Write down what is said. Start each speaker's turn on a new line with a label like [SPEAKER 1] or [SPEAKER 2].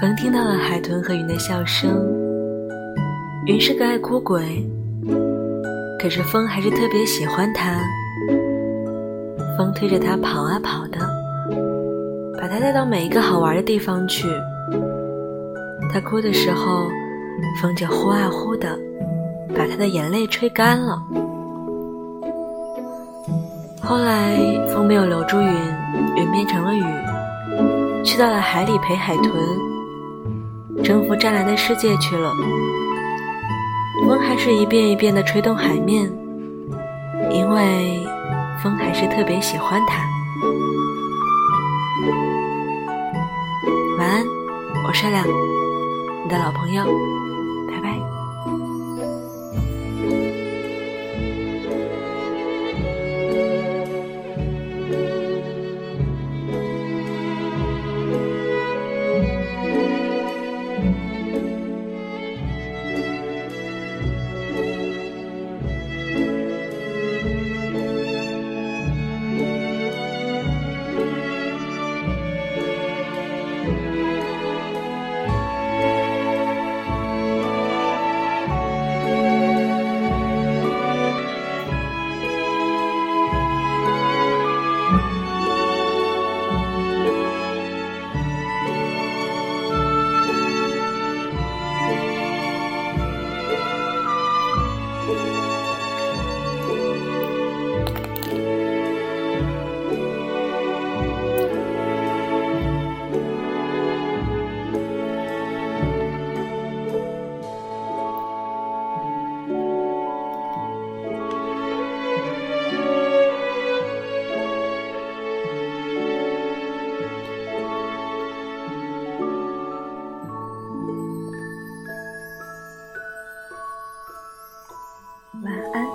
[SPEAKER 1] 风听到了海豚和云的笑声。云是个爱哭鬼，可是风还是特别喜欢它。风推着它跑啊跑的，把它带到每一个好玩的地方去。它哭的时候，风就呼啊呼的，把它的眼泪吹干了。后来风没有留住云，云变成了雨，去到了海里陪海豚，征服湛蓝的世界去了。风还是一遍一遍的吹动海面，因为风还是特别喜欢它。晚安，我善良，你的老朋友，拜拜。晚安。